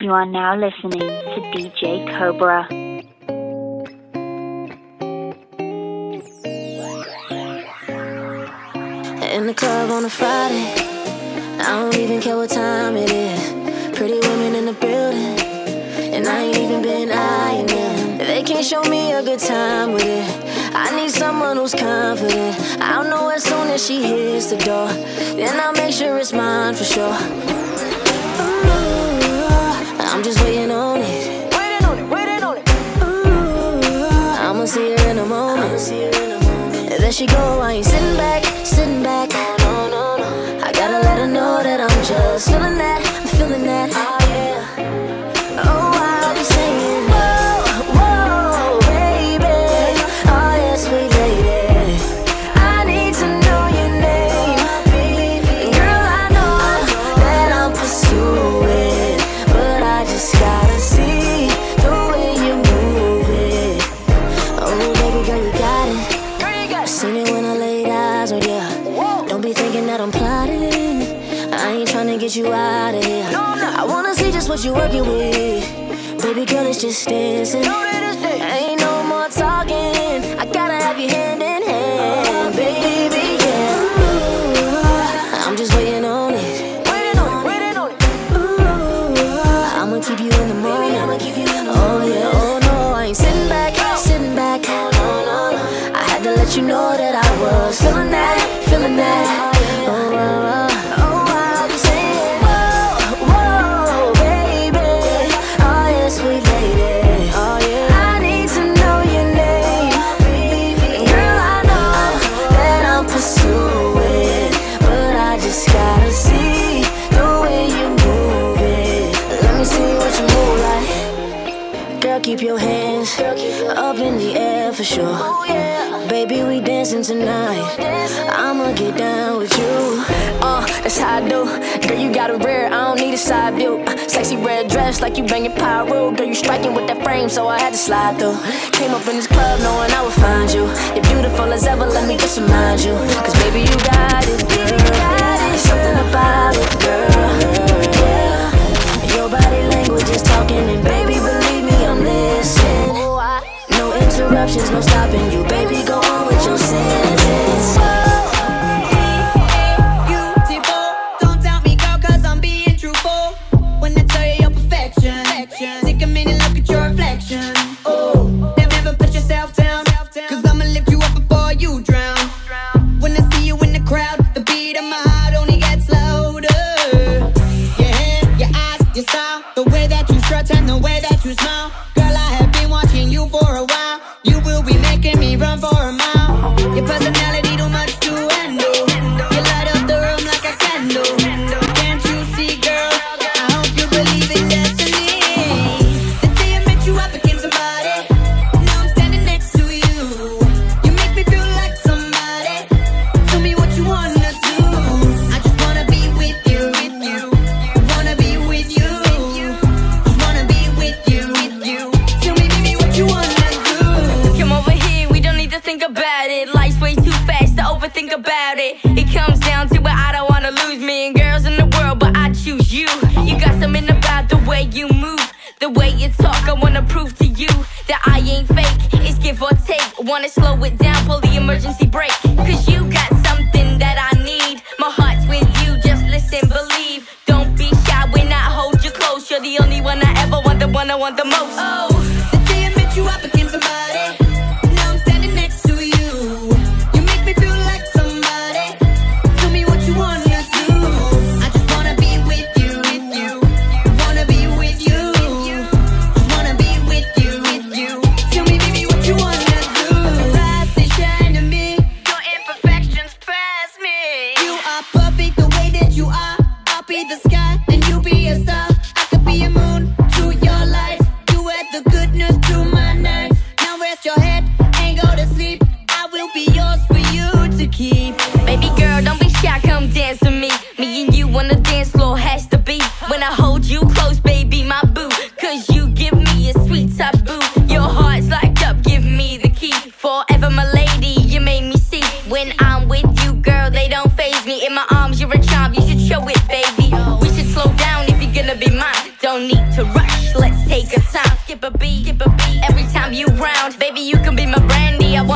You are now listening to DJ Cobra. In the club on a Friday, I don't even care what time it is. Pretty women in the building, and I ain't even been eyeing them. They can't show me a good time with it. I need someone who's confident. I'll know as soon as she hits the door, then I'll make sure it's mine for sure. I'm just waiting on it. Waiting on it, waiting on it. Ooh, I'ma see her in a moment. There she go, I ain't sitting back, sitting back. No, no, no. I gotta let her know that I'm just feeling that, I'm feeling that. What you working with. Baby girl, it's just dancing. Know that it's day. Ain't no more talking. I gotta have you hand in hand, baby. Yeah. I'm just waiting on it. Waiting on waiting on it. Ooh, I'ma keep you in the moment. I'ma keep you in the oh yeah, oh no, I ain't sitting back, sitting back. No, no, no. I had to let you know that I was feeling that, feeling that. Tonight. I'ma get down with you. Uh, that's how I do. Girl, you got a rare, I don't need a side view. Uh, sexy red dress like you banging pyro. Girl, you striking with that frame, so I had to slide through. Came up in this club knowing I would find you. You're beautiful as ever, let me just remind you. Cause baby, you got it, girl. Something about it, girl. Your body language is talking, and baby, believe me, I'm listening. Interruptions, no stopping you, baby. Go on with your sentence.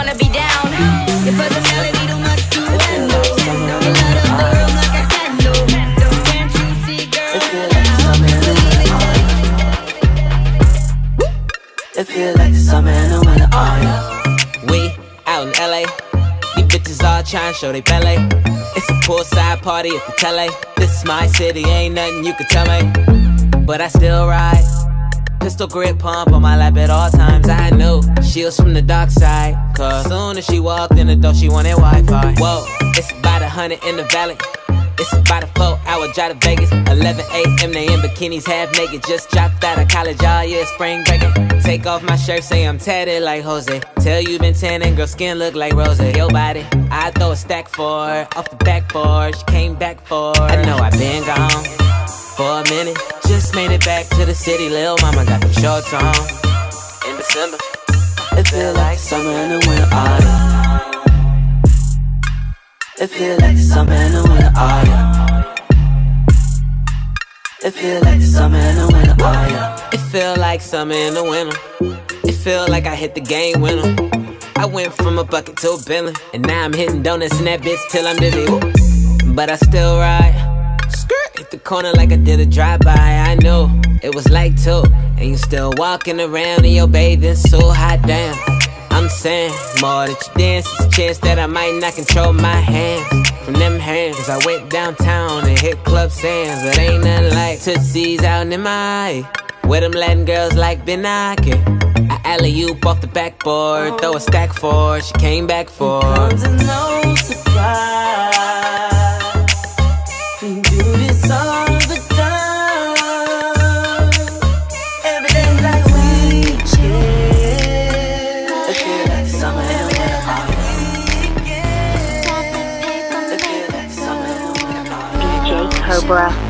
Wanna be down. Your personality too much to handle. You light up the room like a candle. Can't you see, girl? It feel like summer in the winter. It feel like summer in the winter. Oh yeah. We out in LA. These bitches all tryna show they ballet. It's a poolside party at the tele. This is my city, ain't nothing you can tell me. But I still ride. Pistol grip pump on my lap at all times. I knew she was from the dark side. Cause soon as she walked in the door, she wanted Wi Fi. Whoa, it's about a hundred in the valley. It's about a four hour drive to Vegas. 11 a.m. they in bikinis, half naked. Just dropped out of college all year, spring breaking. Take off my shirt, say I'm tatted like Jose. Tell you been tanning, girl, skin look like Rose. Your body, I throw a stack for her. Off the backboard, she came back for her. I know i been gone for a minute. Just made it back to the city, lil' mama got the shorts on. In December, It feel like summer in the winter. Oh yeah. It feel like summer in the winter. Oh yeah. It feel like summer in the winter. Oh yeah. it feel like summer in the winter. It feel like I hit the game winner. I went from a bucket to a Bentley, and now I'm hitting donuts in that bitch till I'm dizzy. But I still ride. Hit the corner like I did a drive-by. I knew it was like two, and you still walking around in your bathing suit. Hot damn. I'm saying more that you dance, it's a chance that I might not control my hands from them hands. Cause I went downtown and hit Club Sands, but ain't nothing like Tootsie's out in my where them Latin girls like knocking. I alley oop off the backboard, throw a stack for she came back for. Comes no surprise. Cobra.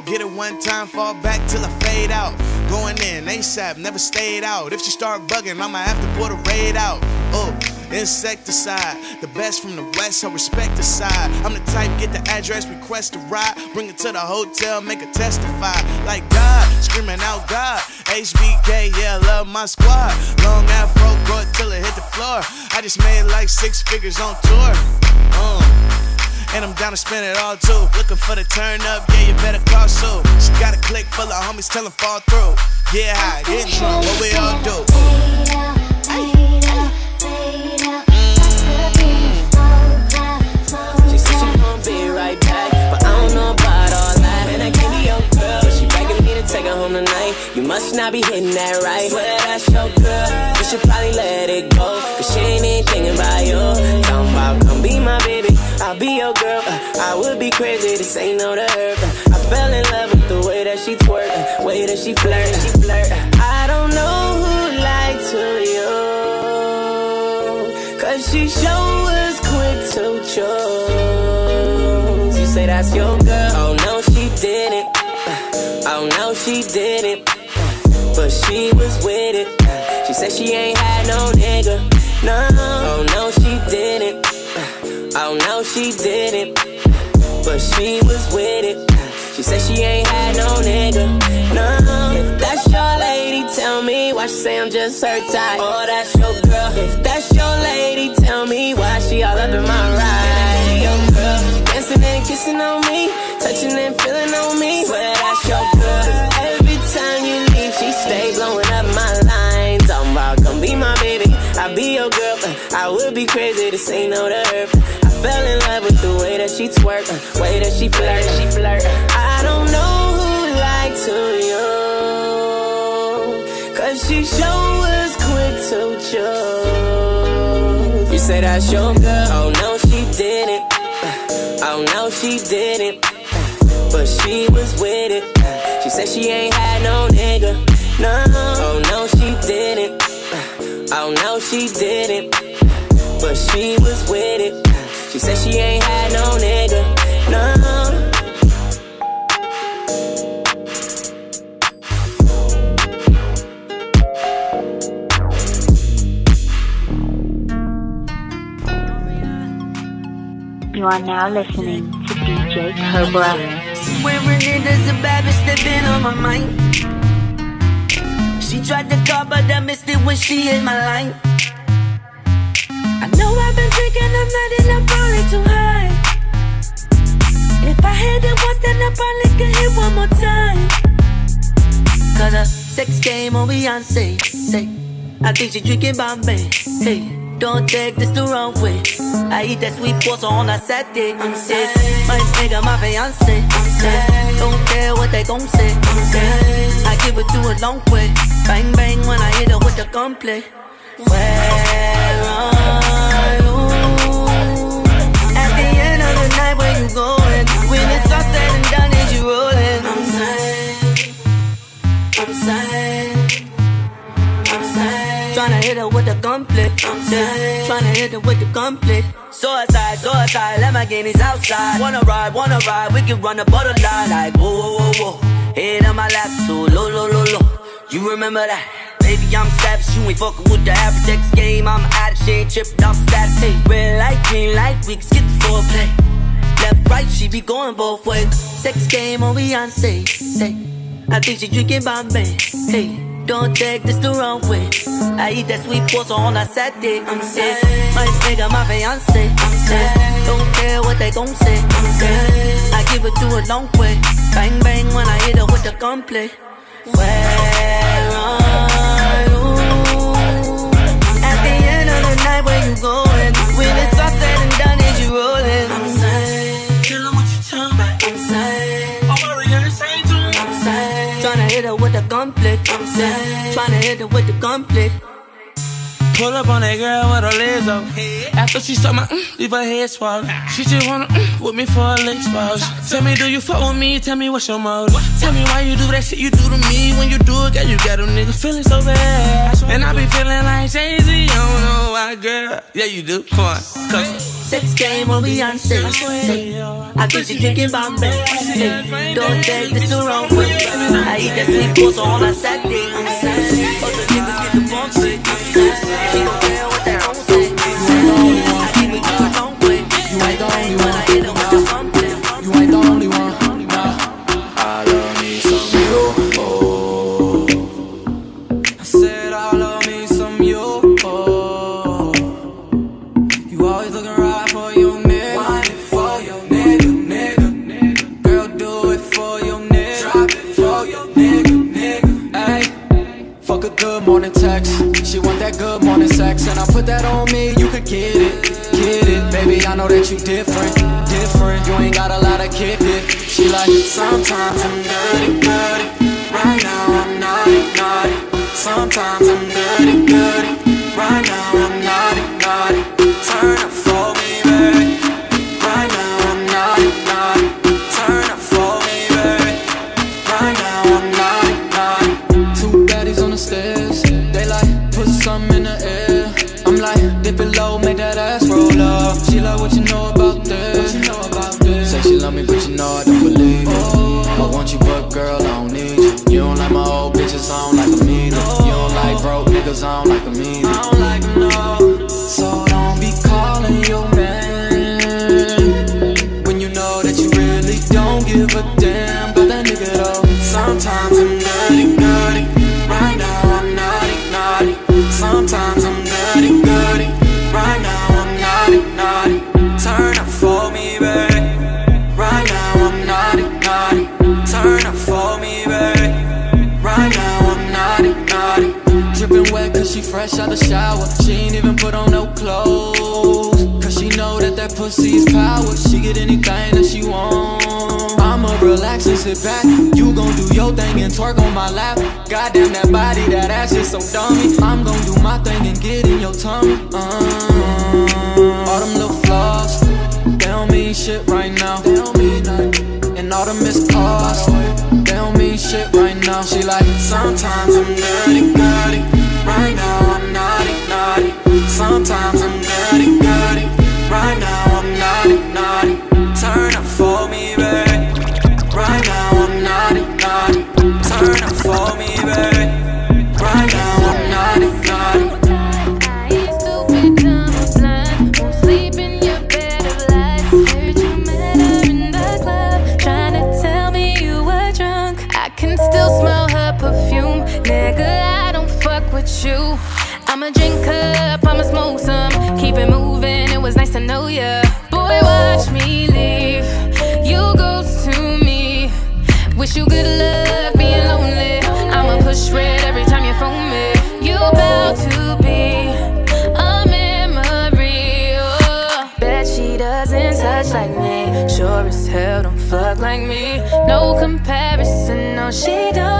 Out. Get it one time, fall back till I fade out. Going in ASAP, never stayed out. If she start bugging, I'ma have to put a raid out. Oh, insecticide, the best from the west, I respect the side. I'm the type, get the address, request a ride, bring it to the hotel, make her testify. Like God, screaming out God. HBK, yeah, love my squad. Long afro, go till it hit the floor. I just made like six figures on tour. And I'm down to spend it all too. Looking for the turn up, yeah, you better call Sue. She got a click full of homies, tell 'em fall through. Yeah, high, get drunk, what we all do. That's She said be right back, but I don't know about all that. I your girl, begging me to take her home tonight. You must not be hitting that right. Swear that let it go. Cause she ain't even thinking about you. I'll be your girl. Uh, I would be crazy to say no to her. Uh, I fell in love with the way that she twerk, uh, way that she flirt, she flirt. I don't know who lied to you. Cause she sure was quick to choose. You say that's your girl. Oh no, she didn't. Oh no, she didn't. But she was with it. She said she ain't had no nigga. No, oh no. Uh, oh no, she didn't. But she was with it. She said she ain't had no nigga. No, if that's your lady, tell me why she say I'm just her type. Oh, that's your girl. If that's your lady, tell me why she all up in my ride. Your girl, dancing and kissing on me, touching and feeling on me. Swear that's your girl. Every time you leave, she stay blowing up my line. Talking about come be my baby, I'll be your girl. I would be crazy to say no to her. I fell in love with the way that she twerk, uh, way that she flirt, she flirt. I don't know who lied to you, cause she sure was quick to choose. You said that's your girl, oh no she didn't, Uh, oh no she didn't, Uh, but she was with it. Uh, She said she ain't had no nigga, no, oh no she didn't, oh no she didn't, but she was with it. She said she ain't had no nigga, no. You are now listening to DJ Cobra. Swearing it is a bad bitch that been on my mind. She tried to call, but I missed it when she hit my line. I know I've been drinking, I'm not and I'm probably too high. If I hit it once, then I probably can hit one more time. Cause a sex game on Beyonce. Say, I think she drinking Bombay. Hey, don't take this the wrong way. I eat that sweet pasta on a Saturday. I'm sick. My nigga, my fiance. I'm. Don't care what they gon' say. I'm. I give it to a long way. Bang bang when I hit her with the gunplay. Where are hit her with the gunplay. Sad. Tryna hit her with the gunplay. Suicide, suicide, Lamborghinis outside. Wanna ride, wanna ride, we can run the borderline like whoa, whoa, whoa, whoa. Head on my lap, so low, low, low, low. You remember that? Baby, I'm savage, you ain't fucking with the average X game. I'm out of ain't tripping off stats. Hey, red light, green light, we can skip the foreplay. Left, right, she be going both ways. Sex game on Beyonce. Say, I think she drinking Bombay. Hey, don't take this the wrong way. I eat that sweet pasta on a Saturday. I'm sick. My nigga, my fiance. I'm sick. Don't care what they gon' say. I'm sick. I give it to a long way. Bang bang when I hit her with the gunplay. Where are you? At the end of the night, where you going? When it's I'm sad. Tryna hit it with the gunplay. Pull up on that girl with her legs up. After she saw my mm, leave her head swell. She just wanna mm, with me for a leg spouse. Tell me, do you fuck with me? Tell me what's your motive. Tell me why you do that shit you do to me. When you do it, girl, you got them niggas feeling so bad. And I be feeling like Jay Z. I don't know why, girl. Yeah, you do. Come on, cause. Sex game on Beyonce. I think she drinking Bombay. Don't take this the wrong way. I eat that sweet pasta on a Saturday. Other niggas get the bump. She don't care that good morning sex And I put that on me, you could get it, get it. Baby, I know that you different, different. You ain't got a lot of kick it. She like, sometimes I'm dirty, dirty. Right now I'm naughty, naughty. Sometimes I'm dirty, dirty. Right now I'm naughty, naughty. Turn up for what you know about this? You? Say she love me, but you know I don't believe it. I want you, but girl, I don't need you. You don't like my old bitches, I don't like them either. You don't like broke niggas, I don't like them either. fresh out the shower. She ain't even put on no clothes. Cause she know that that pussy's power. She get anything that she want. I'ma relax and sit back. You gon' do your thing and twerk on my lap. Goddamn that body, that ass is so dummy. I'm gon' do my thing and get in your tummy. Uh. All them little flaws They don't mean shit right now. And all them missed calls They don't mean shit right now. She like, sometimes I'm dirty, girly right now. I'ma drink up, I'ma smoke some. Keep it moving, it was nice to know ya. Boy, watch me leave. You ghost to me. Wish you good luck being lonely. I'ma push red every time you phone me. You about to be a memory. Oh. Bet she doesn't touch like me. Sure as hell don't fuck like me. No comparison, no, she don't.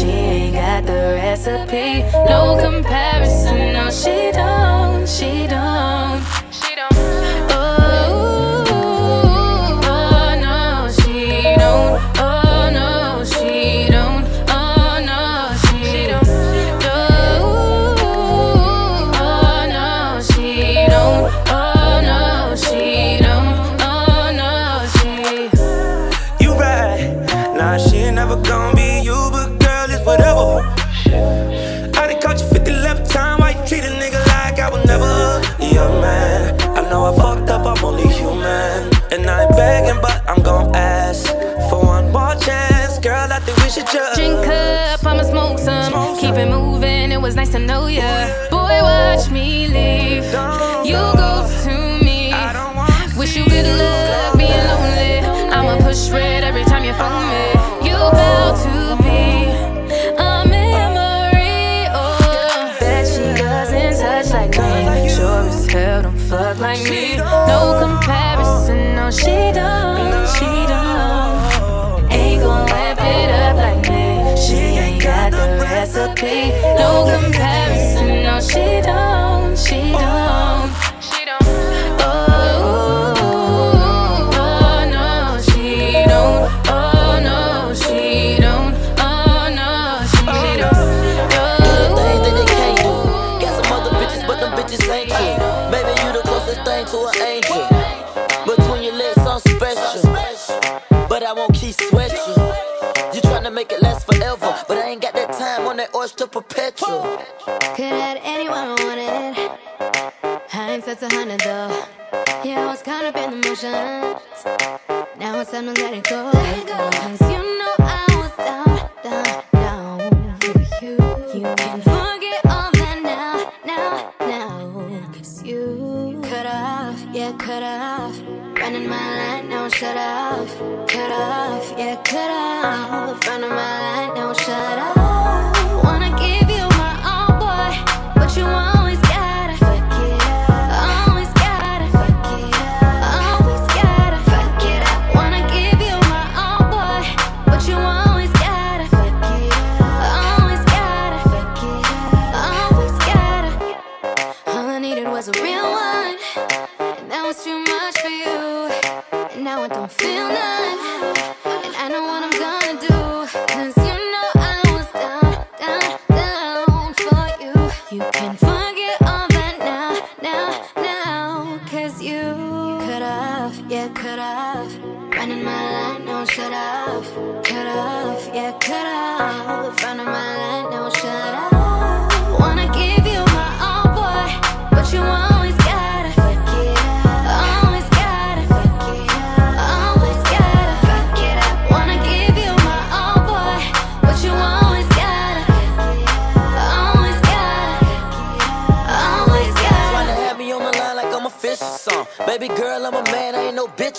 she ain't got the recipe. No comparison, no, she don't. Could have anyone wanted. Hindsight's a hundred though. Yeah, I was caught up in the motion.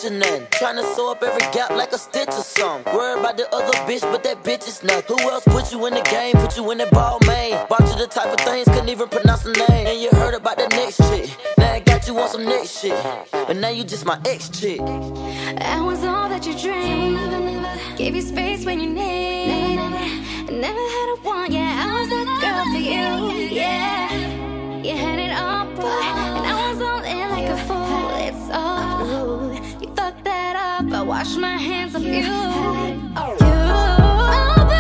I bitch or nothing. Tryna sew up every gap like a stitch or something. Worried about the other bitch, but that bitch is nothing. Who else put you in the game? Put you in that ball main. Bought you the type of things, couldn't even pronounce the name. And you heard about the next chick. Now I got you on some next shit. But now you just my ex chick. That was all that you dreamed. Never, never. Gave you space when you need. Never never had a want, yeah. I was that girl for you, yeah. You had it all, and I was all in like a fool. It's all up. I wash my hands of you. All book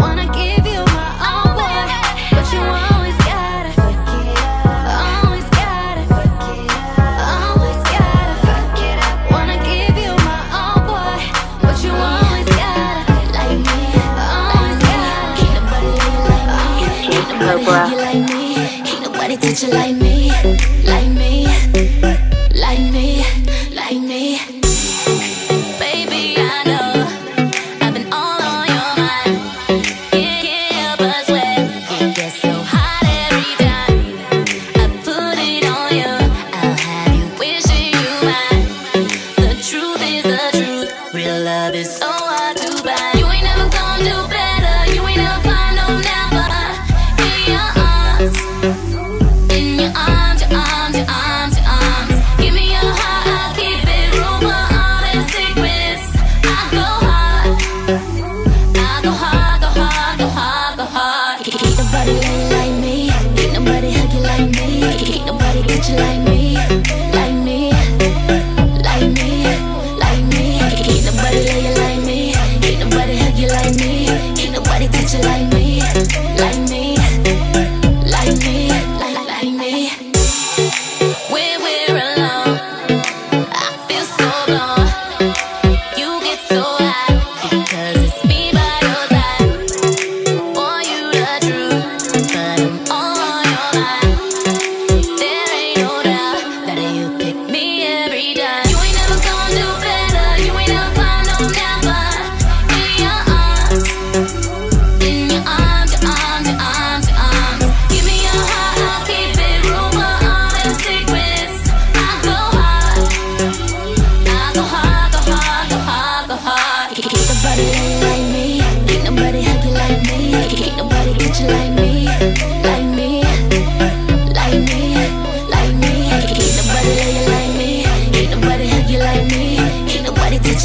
Wanna give you. Oh, baby. Wanna give you my all, boy, but you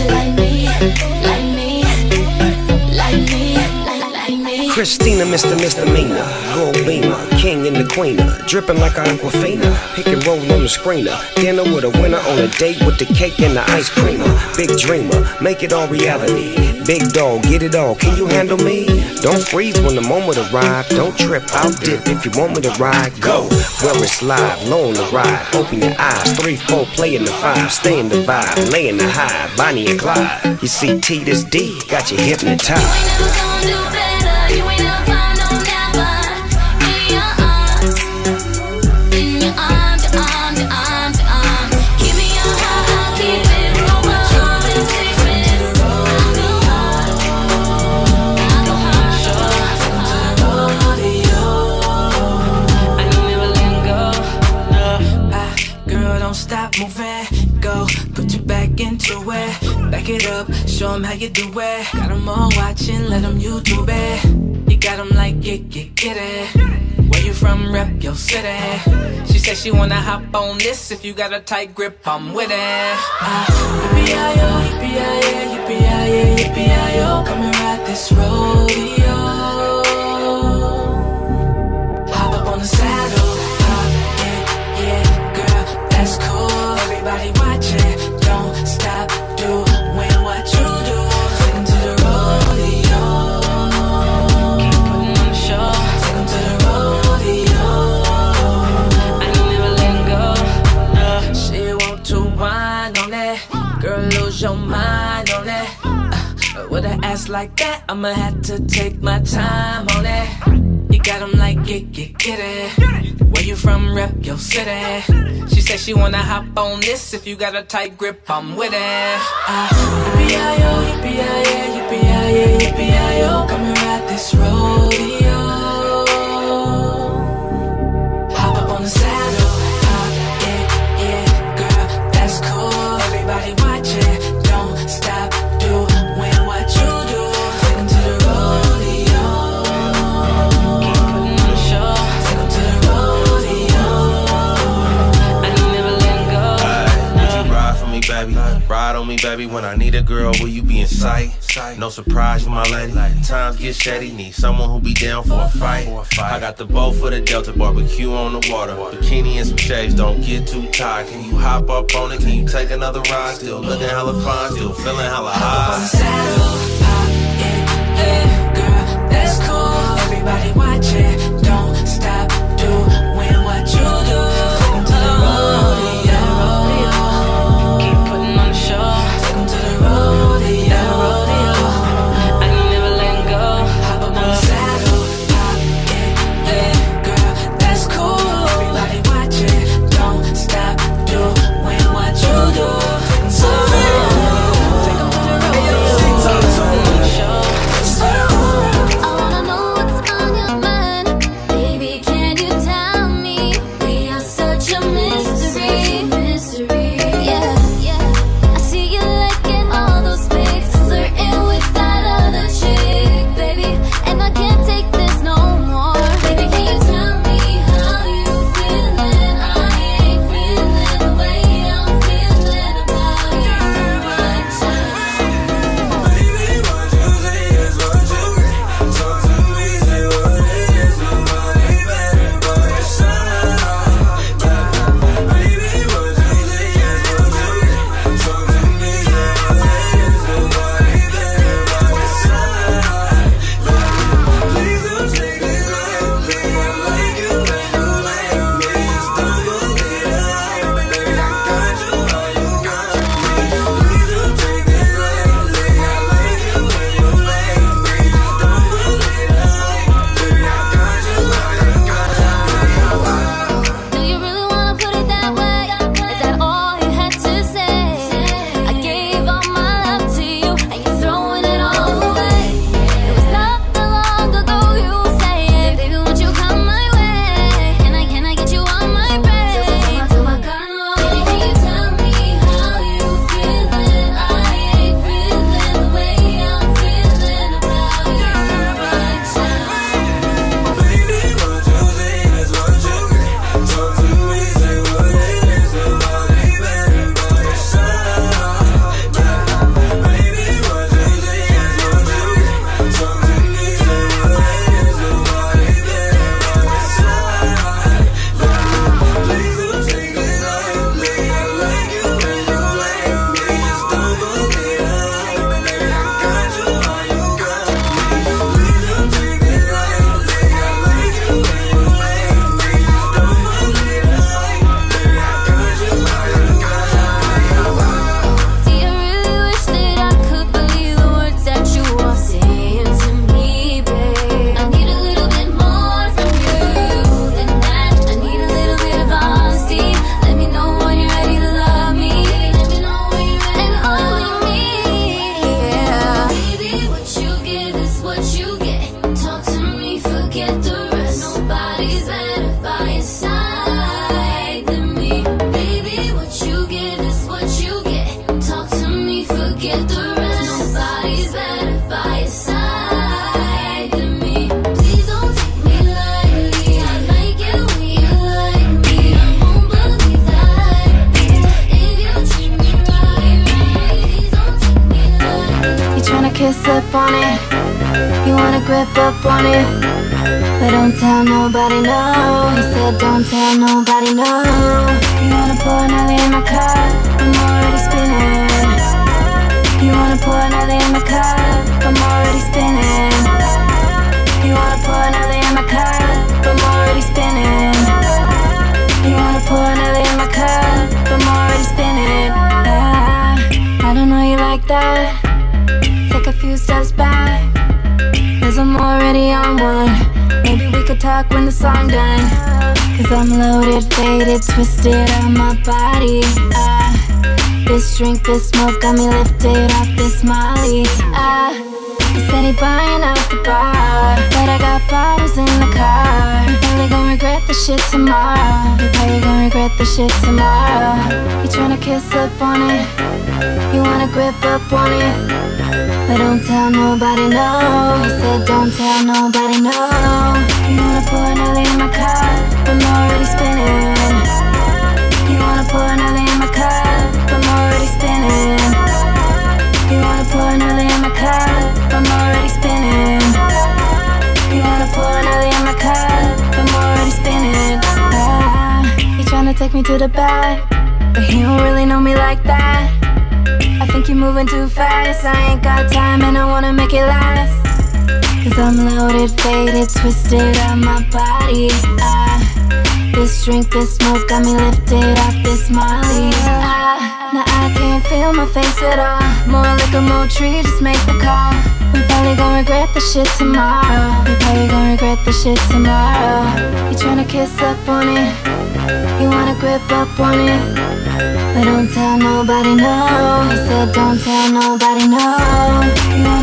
nobody touch Christina, Mr. Misdemeanor, Gold Beamer, King and the Queener, dripping like an Aquafina, pick and roll on the screener, dinner with a winner on a date with the cake and the ice creamer, big dreamer, make it all reality, big dog, get it all, can you handle me? Don't freeze when the moment arrives, don't trip, I'll dip if you want me to ride, go, where it's live, low on the ride, open your eyes, three, four, play in the five, stay in the vibe, lay in the high, Bonnie and Clyde, you see T this D, got you hypnotized. Show 'em how you do it. Got 'em all watching, let 'em YouTube it. You got 'em like, get, get, get it. Where you from, rep your city. She said she wanna hop on this. If you got a tight grip, I'm with it. Ah, yippee-yi-yo, yippee-yi-yo, yippee-yi-yo, yippee-yi-yo. Come and ride this rodeo. Like that, I'ma have to take my time on it. You got them like, get, get, get it. Where you from, rep your city. She said she wanna hop on this. If you got a tight grip, I'm with it. Ah, uh, yippee-yi-yo, ah, yippee-yi-yi, ah, yippee-yi-yi, yippee-yi-yo. Come and ride this rodeo. Baby. When I need a girl, will you be in sight? No surprise, my lady. Times get shady, need someone who be down for a fight. I got the boat for the Delta barbecue on the water. Bikini and some shades, don't get too tired. Can you hop up on it? Can you take another ride? Still looking hella fine, still feeling hella high. girl, that's cool. Everybody watching, up on it, you wanna grip up on it, but don't tell nobody no. He said, don't tell nobody no. You wanna pour another in my cup? I'm already spinning. You wanna pour another in my cup? I'm already spinning. You wanna pour another in my cup? I'm already spinning. You wanna pour another in my cup? I'm already spinning. Ah, I don't know you like that. Take a few steps back. Cause I'm already on one rock when the song done. Cause I'm loaded, faded, twisted on my body. Ah, this drink, this smoke got me lifted off this molly. Ah, he said he buying out the bar, but I got bottles in the car. You probably gon' regret the shit tomorrow. You probably gon' regret the shit tomorrow. You tryna kiss up on it, you wanna grip up on it. But don't tell nobody no. He said don't tell nobody no. To the back, but he don't really know me like that. I think you're moving too fast. I ain't got time and I wanna make it last. Cause I'm loaded, faded, twisted on my body. Ah, this drink, this smoke got me lifted off this molly. Ah, now I can't feel my face at all. More liquor, more tree, just make the call. We probably gon' regret the shit tomorrow. We probably gon' regret the shit tomorrow. You tryna kiss up on it? You wanna grip up on it? But don't tell nobody no. He said don't tell nobody no. You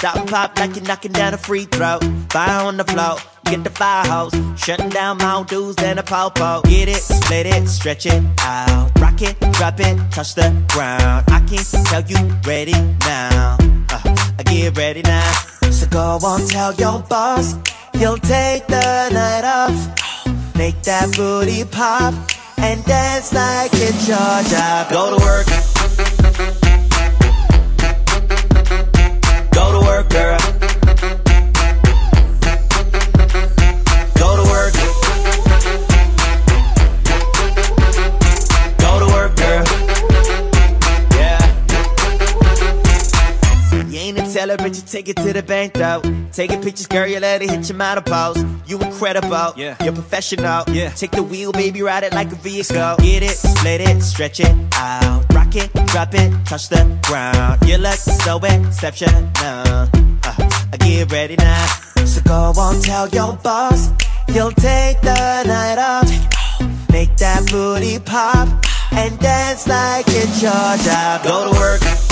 Stop and pop like you're knocking down a free throw. Fire on the floor, get the fire hose. Shutting down Mount Dews and a popo. Get it, split it, stretch it out. Rock it, drop it, touch the ground. I can tell you ready now. Uh, I get ready now. So go on, tell your boss. You'll take the night off. Make that booty pop. And dance like it's your job. Go to work. Take it to the bank though. Taking pictures, girl, you let it hit your model pose. You incredible, yeah. You're professional, yeah. Take the wheel, baby, ride it like a vehicle. Get it, split it, stretch it out. Rock it, drop it, touch the ground. You look so exceptional. Uh, I get ready now. So go on, tell your boss you'll take the night off. Make that booty pop and dance like it's your job. Go to work.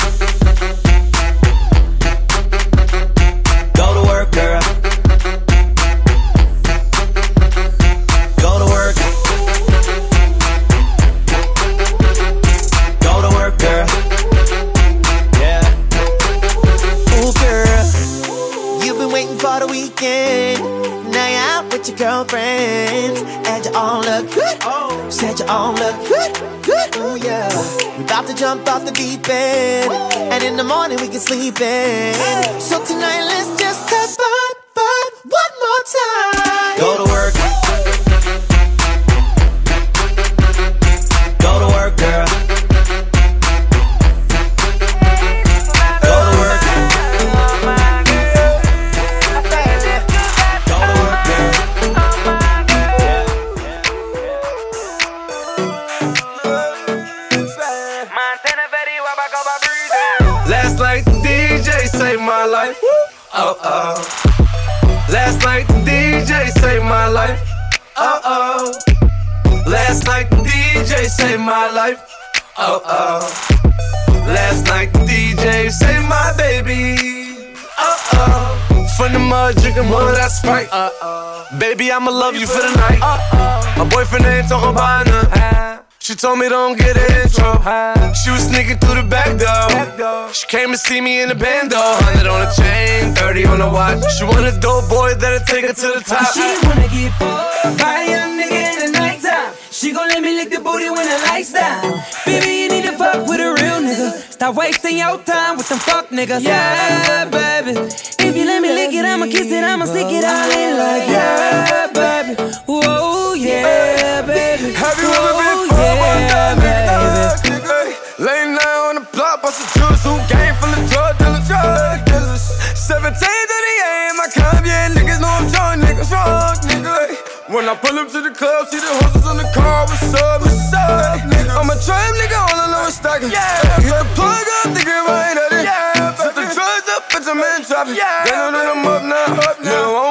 Your. And you all look good. Said you all look good. Good. Ooh, yeah. We about to jump off the deep end. And in the morning we can sleep in. So tonight let's just have fun, fun one more time. Go to work. Go to work, girl. Life. Oh oh. Last night the DJ saved my baby. Oh oh. From the mud drinking more of that sprite. Uh oh. Baby, I'ma love you for the night. Uh oh. My boyfriend ain't talking about none. She told me don't get an intro. She was sneaking through the back door. She came to see me in the bando. 100 on the chain, 30 on the watch. She want a dope boy that'll take her to the top. She wanna get fucked by a young nigga in the nighttime. She gon' let me lick the booty when the lights down. Baby, you need to fuck with a real nigga. Stop wasting your time with them fuck niggas. Yeah, baby. If you let me lick it, I'ma kiss it, I'ma stick it all in like yeah, baby. Whoa, yeah, baby. Have you Late night on the block, bust a juice, who game full of drug dealers, drug dealers. 17 to the AM, I come, yeah, niggas know I'm drunk, niggas drunk, nigga. When I pull up to the club, see the horses on the car, what's up, what's up, nigga? I'm a trap nigga, all I know is stacking. Yeah, hit the plug up, I ain't at it. Yeah, set the drugs up, bitch, I'm in traffic. Yeah, they know that I'm up now. Up now. I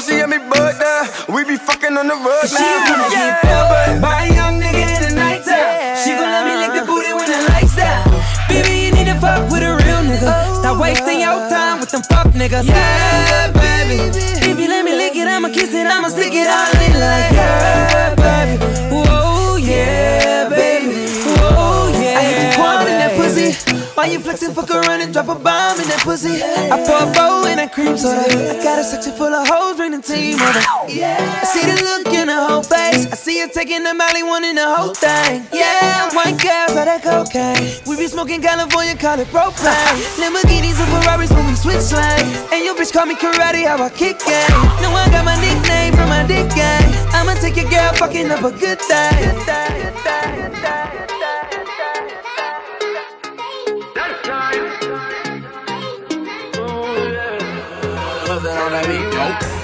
Man, I swear she had me bugged now. We be fucking on the road now. She wanna get fucked by a young nigga in the nighttime. She gon' let me lick the booty when the lights down. Baby, you need to fuck with a real nigga. Stop oh, wasting your time with them fuck niggas. Yeah, baby. If you let me lick it, I'ma kiss it, I'ma stick it all Flexing, fuck around and drop a bomb in that pussy? I pour a bow in that cream soda. Got a section full of hoes, bring the team over. I see the look in her whole face. I see her taking the molly, wanting the whole thing. Yeah, white girls are that cocaine. We be smoking California, call it propane. Lamborghinis and Ferraris when we switch slang. And your bitch call me karate, how I kick game. No, I got my nickname from my dick gang. I'ma take your girl fucking up a good day.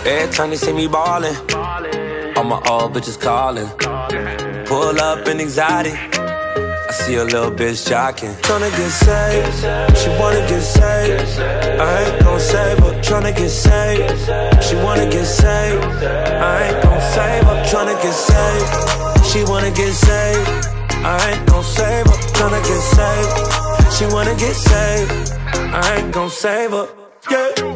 Every time they see me ballin', all my old bitches callin'. Pull up in anxiety. I see a little bitch jocking. Tryna get saved, she wanna get saved. I ain't gon' save her. Tryna get saved, she wanna get saved. I ain't gon' save her. Tryna get saved, she wanna get saved. I ain't gon' save her. Tryna get saved, she wanna get saved. I ain't gon' save her. Yeah.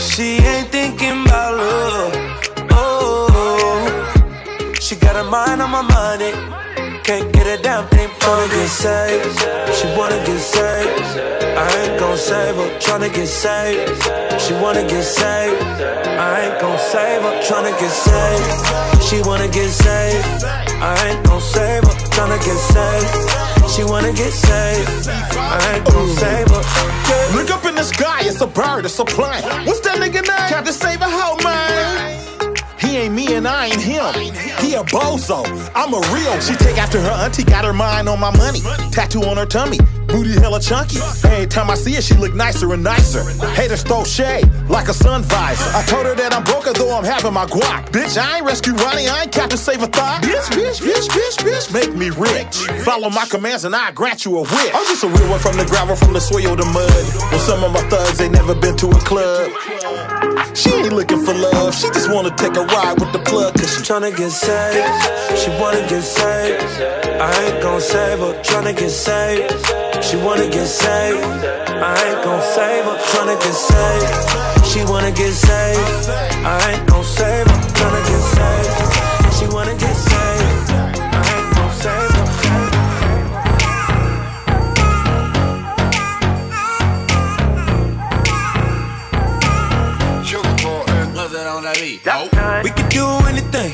She ain't thinking about love. Oh, she got her mind on my money. can't get it down, ain't tryna get saved. She wanna get saved. I ain't gon' save her, tryna get saved. She wanna get saved. I ain't gon' save her, tryna get saved. She wanna get saved. I ain't gon' save her, tryna get saved. She wanna get saved. I ain't gon' save her. Yeah. Look up in the sky, it's a bird, it's a plane. What's that nigga name? Captain Save a hoe, man. He ain't me and I ain't him. He a bozo. I'm a real. She take after her auntie, got her mind on my money. Tattoo on her tummy, booty hella chunky. Every time I see her, she look nicer and nicer. Haters throw shade like a sun visor. I told her that I'm broke, though I'm having my guac. Bitch, I ain't rescue Ronnie, I ain't Captain Save a thought. Bitch, bitch, bitch, bitch, bitch, make me rich. Follow my commands and I grant you a wish. I'm just a real one from the gravel, from the soil to mud. Well, some of my thugs, they never been to a club. She ain't looking for love, she just wanna take a ride with the plug, cause she tryna get saved. She wanna get saved. I ain't gon' save her, tryna get saved. She wanna get saved. I ain't gon' save her, tryna get saved. She wanna get saved. I ain't gon' save her, tryna get saved. She wanna get saved. I ain't gon' save her. Eh. We can do anything.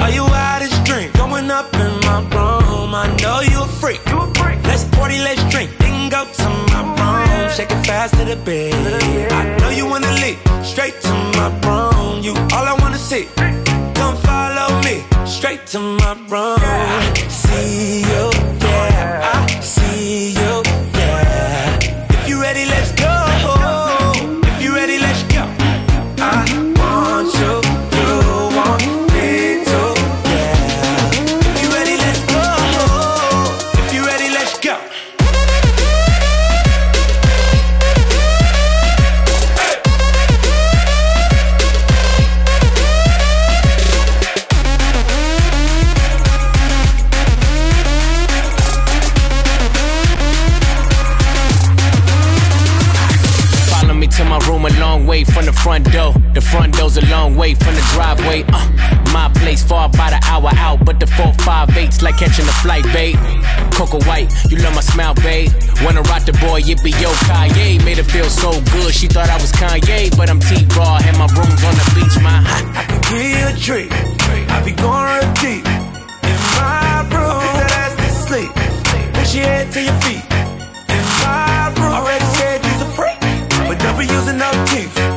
Are you out this drink? Going up in my room. I know you a freak. You a freak. Let's party, let's drink. Then go to my oh, room. Shake it fast to the bed. I know you wanna leave. Straight to my room. You all I wanna see. Come follow me. Straight to my room. See you, yeah. I front door. The front door's a long way from the driveway. Uh, my place far by the hour out, but the four, five, eight's like catching a flight, babe. Coco White, you love my smile, babe. Wanna rock the boy, it be yo, Kanye. Made her feel so good, she thought I was Kanye, but I'm T-Raww, and my room's on the beach, my I can give a treat. I be going real deep in my room. Put that ass to sleep. Push your head to your feet. In my room. Already said you's a freak, but don't be using no teeth.